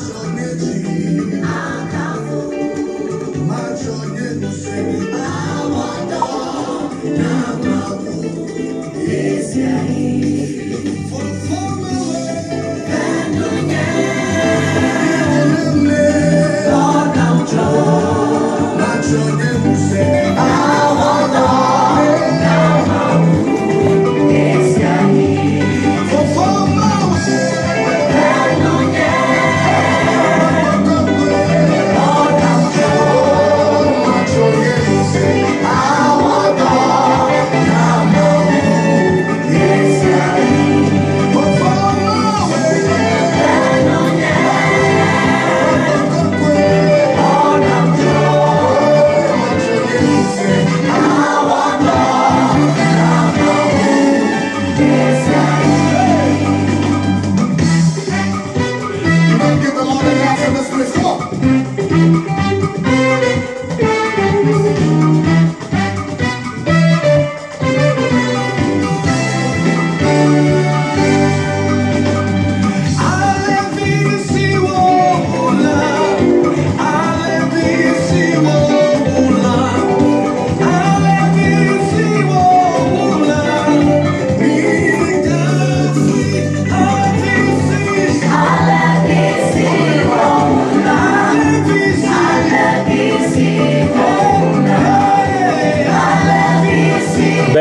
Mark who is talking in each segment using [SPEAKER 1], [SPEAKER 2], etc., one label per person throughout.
[SPEAKER 1] Naturalmente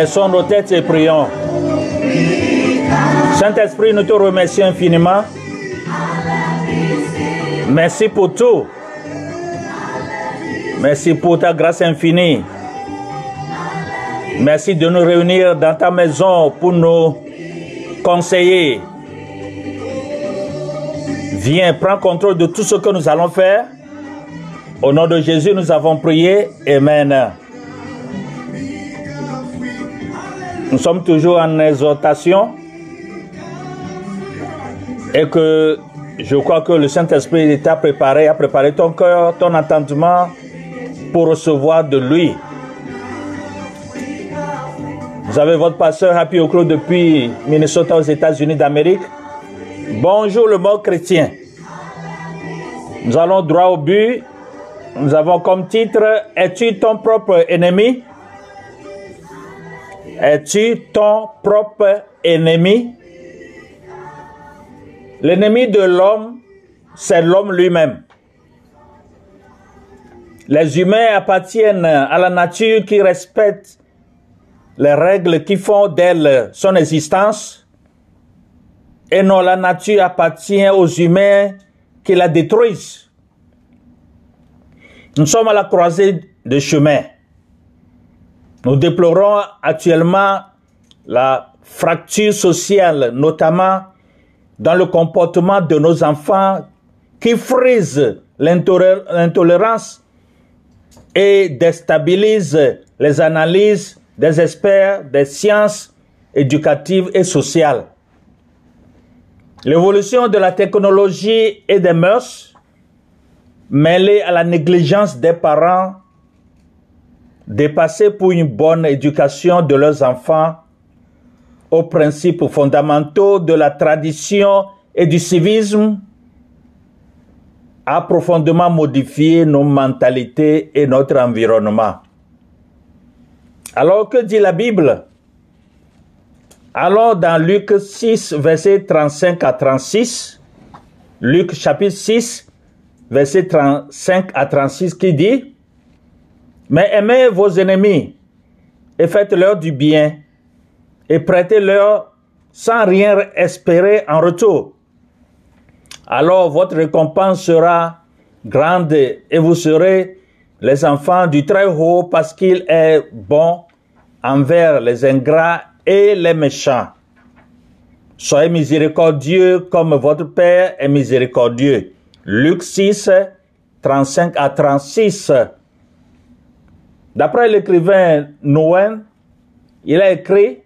[SPEAKER 2] Baissons nos têtes et prions. Saint-Esprit, nous te remercions infiniment. Merci pour tout. Merci pour ta grâce infinie. Merci de nous réunir dans ta maison pour nous conseiller. Viens, prends contrôle de tout ce que nous allons faire. Au nom de Jésus, nous avons prié. Amen. Nous sommes toujours en exhortation et que je crois que le Saint-Esprit t'a préparé, a préparé ton cœur, ton entendement pour recevoir de lui. Vous avez votre pasteur Happy Oklo depuis Minnesota aux États-Unis d'Amérique. Bonjour le mot chrétien. Nous allons droit au but. Nous avons comme titre Es-tu ton propre ennemi? Es-tu ton propre ennemi? L'ennemi de l'homme, c'est l'homme lui-même. Les humains appartiennent à la nature qui respecte les règles qui font d'elle son existence. Et non, la nature appartient aux humains qui la détruisent. Nous sommes à la croisée de chemin. Nous déplorons actuellement la fracture sociale, notamment dans le comportement de nos enfants qui frise l'intolérance et déstabilise les analyses des experts des sciences éducatives et sociales. L'évolution de la technologie et des mœurs, mêlée à la négligence des parents, dépassés pour une bonne éducation de leurs enfants, aux principes fondamentaux de la tradition et du civisme, a profondément modifié nos mentalités et notre environnement. Alors que dit la Bible? Allons dans Luc 6, verset 35 à 36. Luc chapitre 6, verset 35 à 36 qui dit Mais aimez vos ennemis et faites-leur du bien et prêtez-leur sans rien espérer en retour. Alors votre récompense sera grande et vous serez les enfants du Très-Haut parce qu'il est bon envers les ingrats et les méchants. Soyez miséricordieux comme votre Père est miséricordieux. Luc 6, 35 à 36. D'après l'écrivain Noën, il a écrit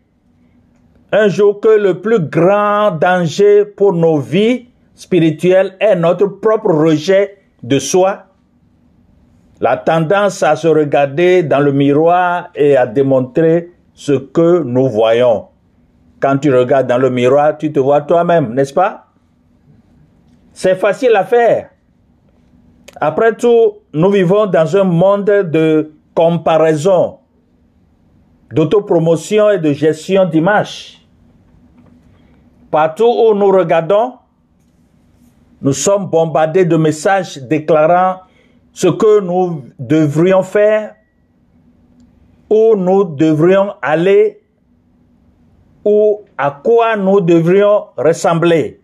[SPEAKER 2] un jour que le plus grand danger pour nos vies spirituelles est notre propre rejet de soi, la tendance à se regarder dans le miroir et à démontrer ce que nous voyons. Quand tu regardes dans le miroir, tu te vois toi-même, n'est-ce pas? C'est facile à faire. Après tout, nous vivons dans un monde de comparaison, d'autopromotion et de gestion d'image. Partout où nous regardons, nous sommes bombardés de messages déclarant ce que nous devrions faire, où nous devrions aller, ou à quoi nous devrions ressembler.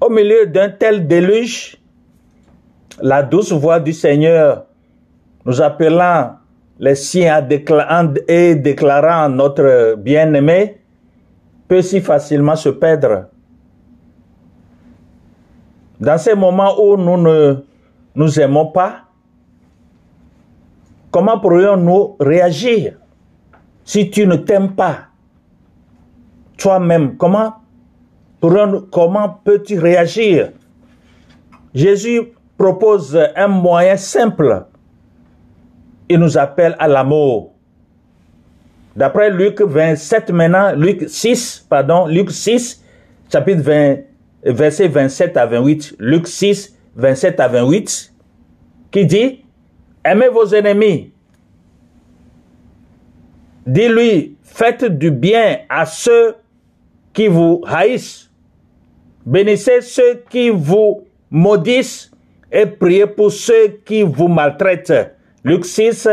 [SPEAKER 2] Au milieu d'un tel déluge, la douce voix du Seigneur nous appelant les siens et déclarant notre bien-aimé peut si facilement se perdre. Dans ces moments où nous ne nous aimons pas, comment pourrions-nous réagir si tu ne t'aimes pas toi-même? Comment, comment peux-tu réagir? Jésus propose un moyen simple. Il nous appelle à l'amour. D'après Luc 27 maintenant, Luc 6, pardon, Luc 6, chapitre 20, verset 27 à 28, Luc 6, 27 à 28, qui dit, aimez vos ennemis. Dis-lui, faites du bien à ceux qui vous haïssent. Bénissez ceux qui vous maudissent et priez pour ceux qui vous maltraitent. Luc 6,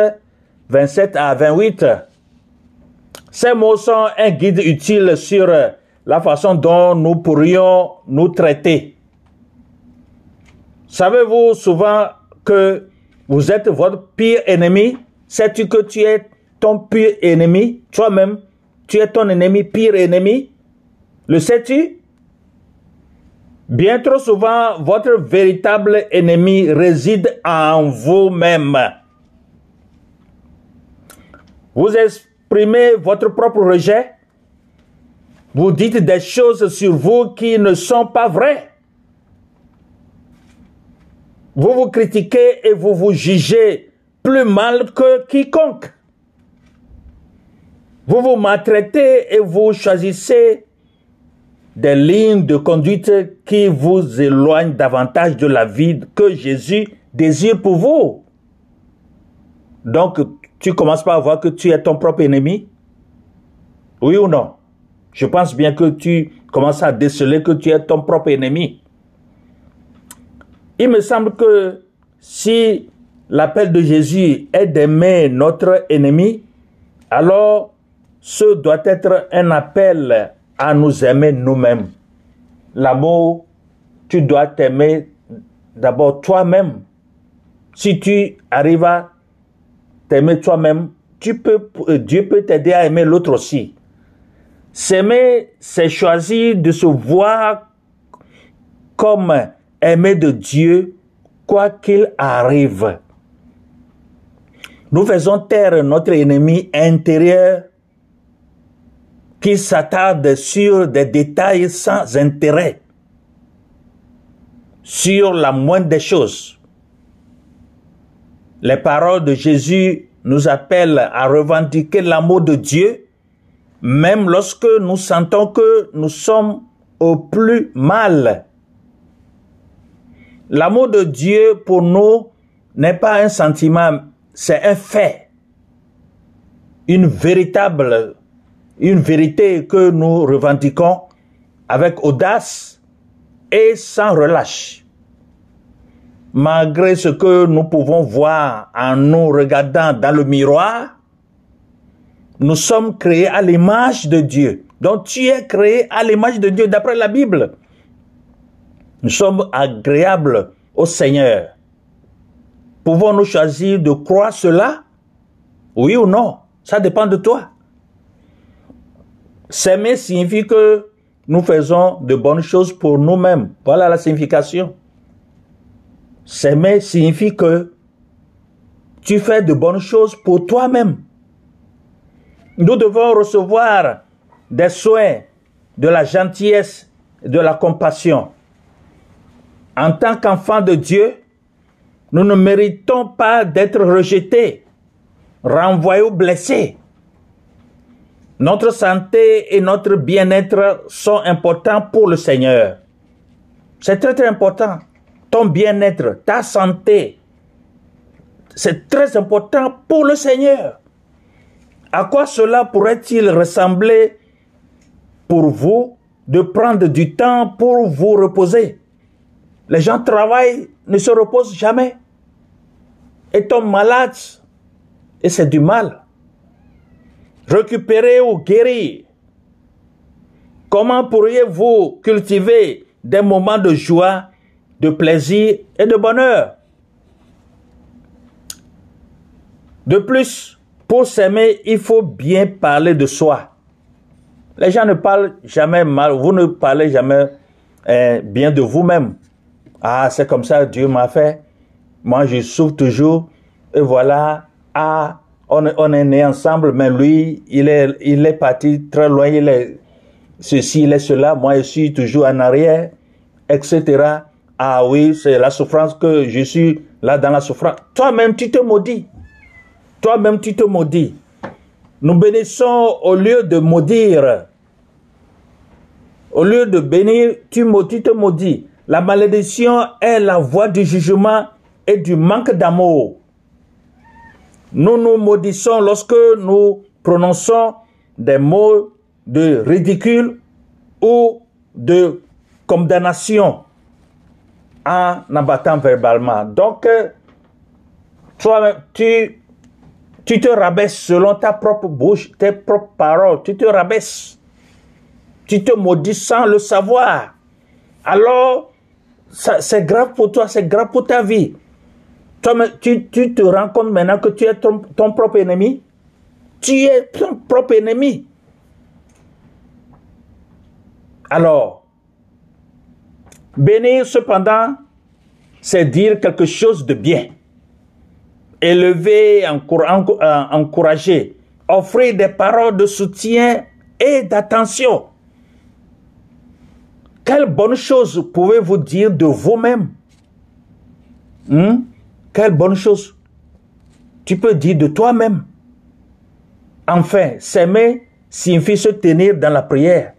[SPEAKER 2] 27 à 28. Ces mots sont un guide utile sur la façon dont nous pourrions nous traiter. Savez-vous souvent que vous êtes votre pire ennemi? Sais-tu que tu es ton pire ennemi? Toi-même, tu es ton ennemi, pire ennemi? Le sais-tu? Bien trop souvent, votre véritable ennemi réside en vous-même. Vous exprimez votre propre rejet. Vous dites des choses sur vous qui ne sont pas vraies. Vous vous critiquez et vous vous jugez plus mal que quiconque. Vous vous maltraitez et vous choisissez des lignes de conduite qui vous éloignent davantage de la vie que Jésus désire pour vous. Donc, tu commences par voir que tu es ton propre ennemi? Oui ou non? Je pense bien que tu commences à déceler que tu es ton propre ennemi. Il me semble que si l'appel de Jésus est d'aimer notre ennemi, alors ce doit être un appel à nous aimer nous-mêmes. L'amour, tu dois t'aimer d'abord toi-même. Si tu arrives à t'aimer toi-même, tu peux, euh, Dieu peut t'aider à aimer l'autre aussi. S'aimer, c'est choisir de se voir comme aimé de Dieu, quoi qu'il arrive. Nous faisons taire notre ennemi intérieur qui s'attarde sur des détails sans intérêt, sur la moindre des choses. Les paroles de Jésus nous appellent à revendiquer l'amour de Dieu, même lorsque nous sentons que nous sommes au plus mal. L'amour de Dieu pour nous n'est pas un sentiment, c'est un fait, une véritable une vérité que nous revendiquons avec audace et sans relâche. Malgré ce que nous pouvons voir en nous regardant dans le miroir, nous sommes créés à l'image de Dieu. Donc tu es créé à l'image de Dieu d'après la Bible. Nous sommes agréables au Seigneur. Pouvons-nous choisir de croire cela? Oui ou non? Ça dépend de toi. S'aimer signifie que nous faisons de bonnes choses pour nous-mêmes. Voilà la signification. S'aimer signifie que tu fais de bonnes choses pour toi-même. Nous devons recevoir des soins, de la gentillesse, de la compassion. En tant qu'enfants de Dieu, nous ne méritons pas d'être rejetés, renvoyés ou blessés. Notre santé et notre bien-être sont importants pour le Seigneur. C'est très très important. Ton bien-être, ta santé, c'est très important pour le Seigneur. À quoi cela pourrait-il ressembler pour vous de prendre du temps pour vous reposer? Les gens travaillent, ne se reposent jamais et tombent malades. Et c'est du mal. Récupérer ou guérir. Comment pourriez-vous cultiver des moments de joie, de plaisir et de bonheur De plus, pour s'aimer, il faut bien parler de soi. Les gens ne parlent jamais mal, vous ne parlez jamais eh, bien de vous-même. Ah, c'est comme ça, Dieu m'a fait. Moi, je souffre toujours. Et voilà, ah, on, on est né ensemble, mais lui, il est, il est parti très loin, il est ceci, il est cela, moi, je suis toujours en arrière, etc. Ah oui, c'est la souffrance que je suis là dans la souffrance. Toi-même, tu te maudis. Toi-même, tu te maudis. Nous bénissons au lieu de maudire. Au lieu de bénir, tu, tu te maudis. La malédiction est la voie du jugement et du manque d'amour. Nous nous maudissons lorsque nous prononçons des mots de ridicule ou de condamnation en abattant verbalement. Donc, toi, tu, tu te rabaisses selon ta propre bouche, tes propres paroles, tu te rabaisses. Tu te maudis sans le savoir. Alors, c'est grave pour toi, c'est grave pour ta vie. Toi, tu, tu, te rends compte maintenant que tu es ton, ton propre ennemi. Tu es ton propre ennemi. Alors, bénir cependant, c'est dire quelque chose de bien. Élever, euh, encourager, offrir des paroles de soutien et d'attention. Quelle bonne chose pouvez-vous dire de vous-même? Hmm? Quelle bonne chose tu peux dire de toi-même? Enfin, s'aimer signifie se tenir dans la prière.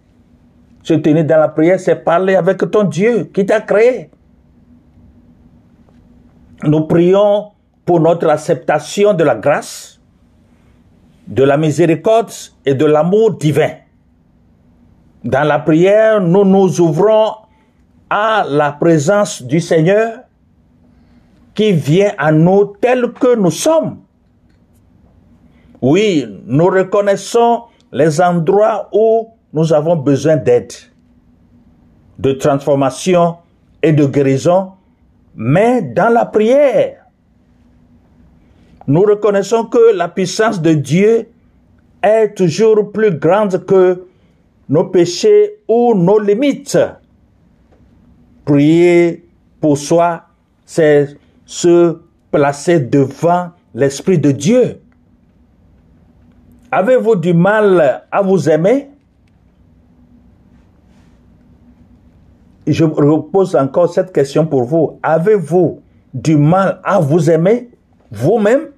[SPEAKER 2] Se tenir dans la prière, c'est parler avec ton Dieu qui t'a créé. Nous prions pour notre acceptation de la grâce, de la miséricorde et de l'amour divin. Dans la prière, nous nous ouvrons à la présence du Seigneur qui vient à nous tel que nous sommes. Oui, nous reconnaissons les endroits où nous avons besoin d'aide, de transformation et de guérison, mais dans la prière, nous reconnaissons que la puissance de Dieu est toujours plus grande que nos péchés ou nos limites. Prier pour soi, c'est se placer devant l'Esprit de Dieu. Avez-vous du mal à vous aimer? Je repose encore cette question pour vous. Avez-vous du mal à vous aimer vous-même?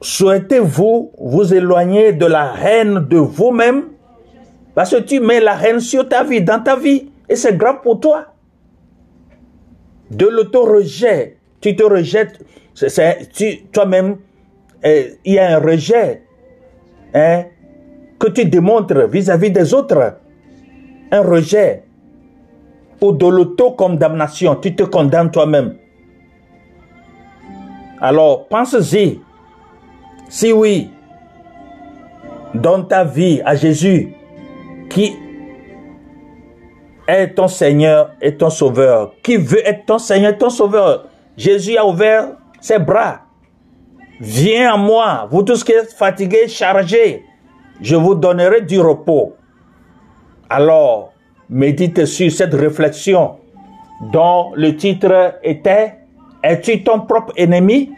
[SPEAKER 2] Souhaitez-vous vous éloigner de la haine de vous-même? Parce que tu mets la haine sur ta vie, dans ta vie, et c'est grave pour toi de l'auto-rejet. Tu te rejettes, toi-même, eh, il y a un rejet hein, que tu démontres vis-à-vis des autres. Un rejet ou de l'auto-condamnation. Tu te condamnes toi-même. Alors, pense-y. Si oui, donne ta vie à Jésus qui est ton Seigneur et ton Sauveur, qui veut être ton Seigneur et ton Sauveur? Jésus a ouvert ses bras. Viens à moi, vous tous qui êtes fatigués, chargés, je vous donnerai du repos. Alors, médite sur cette réflexion dont le titre était Es-tu ton propre ennemi?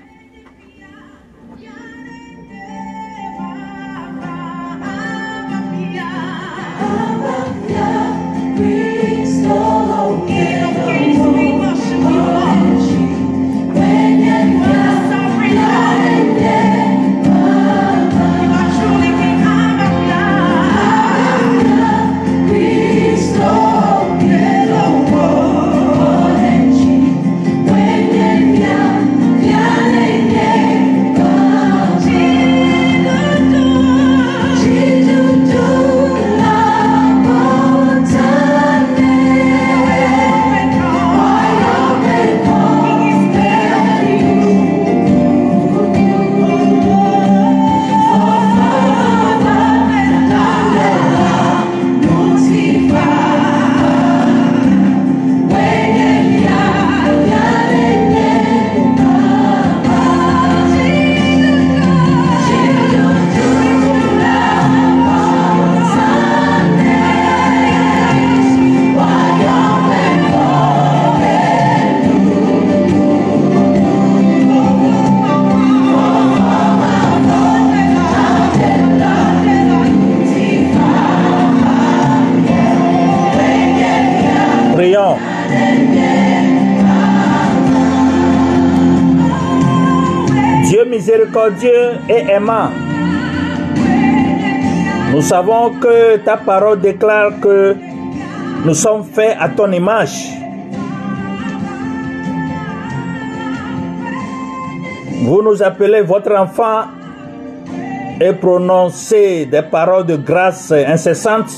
[SPEAKER 2] Et aimant, nous savons que ta parole déclare que nous sommes faits à ton image. Vous nous appelez votre enfant et prononcez des paroles de grâce incessante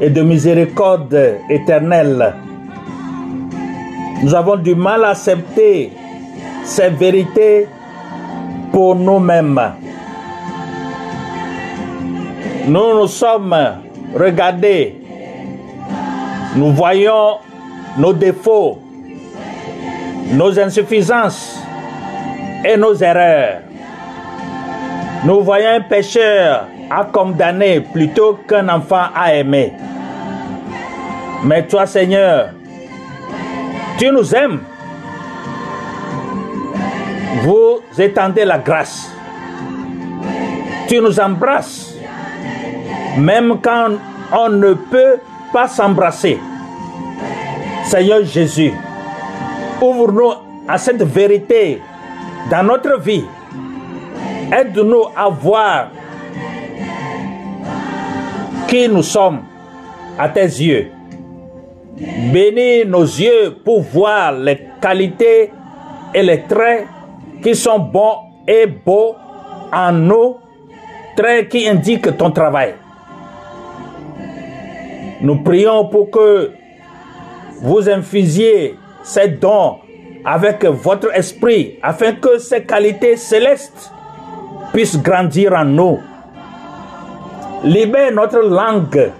[SPEAKER 2] et de miséricorde éternelle. Nous avons du mal à accepter ces vérités pour nous-mêmes. Nous nous sommes regardés, nous voyons nos défauts, nos insuffisances et nos erreurs. Nous voyons un pécheur à condamner plutôt qu'un enfant à aimer. Mais toi, Seigneur, tu nous aimes. Vous étendez la grâce. Tu nous embrasses. Même quand on ne peut pas s'embrasser. Seigneur Jésus, ouvre-nous à cette vérité dans notre vie. Aide-nous à voir qui nous sommes à tes yeux. Bénis nos yeux pour voir les qualités et les traits qui sont bons et beaux en nous, traits qui indiquent ton travail. Nous prions pour que vous infusiez ces dons avec votre esprit afin que ces qualités célestes puissent grandir en nous. Libère notre langue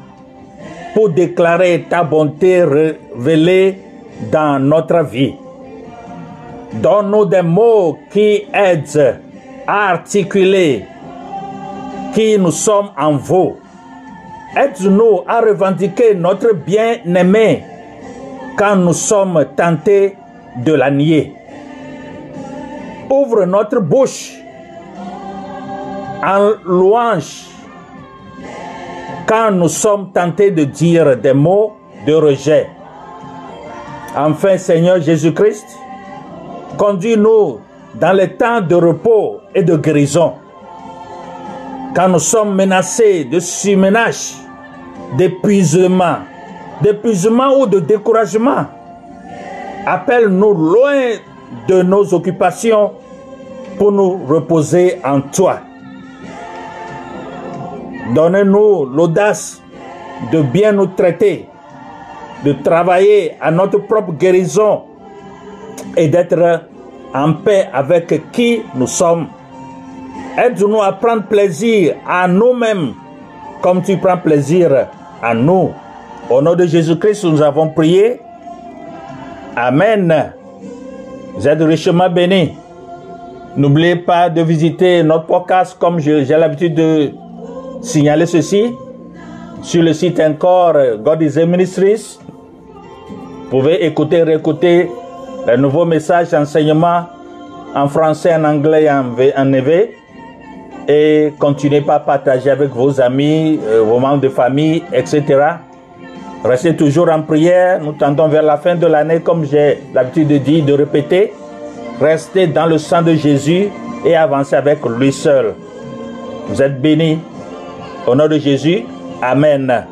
[SPEAKER 2] pour déclarer ta bonté révélée dans notre vie. Donne-nous des mots qui aident à articuler qui nous sommes en vous. Aide-nous à revendiquer notre bien-aimé quand nous sommes tentés de la nier. Ouvre notre bouche en louange quand nous sommes tentés de dire des mots de rejet. Enfin, Seigneur Jésus-Christ, conduis-nous dans les temps de repos et de guérison. Quand nous sommes menacés de surménage, d'épuisement, d'épuisement ou de découragement, appelle-nous loin de nos occupations pour nous reposer en toi. Donnez-nous l'audace de bien nous traiter, de travailler à notre propre guérison et d'être en paix avec qui nous sommes. Aide-nous à prendre plaisir à nous-mêmes comme tu prends plaisir à nous. Au nom de Jésus-Christ, nous avons prié. Amen. Vous êtes richement bénis. N'oubliez pas de visiter notre podcast comme j'ai l'habitude de signaler ceci sur le site encore God is a Ministries. Vous pouvez écouter, réécouter les nouveaux messages, enseignements en français, en anglais en, EV. Et continuez pas à partager avec vos amis, euh, vos membres de famille, etc. Restez toujours en prière. Nous tendons vers la fin de l'année, comme j'ai l'habitude de dire, de répéter. Restez dans le sang de Jésus et avancez avec lui seul. Vous êtes bénis. Au nom de Jésus, Amen.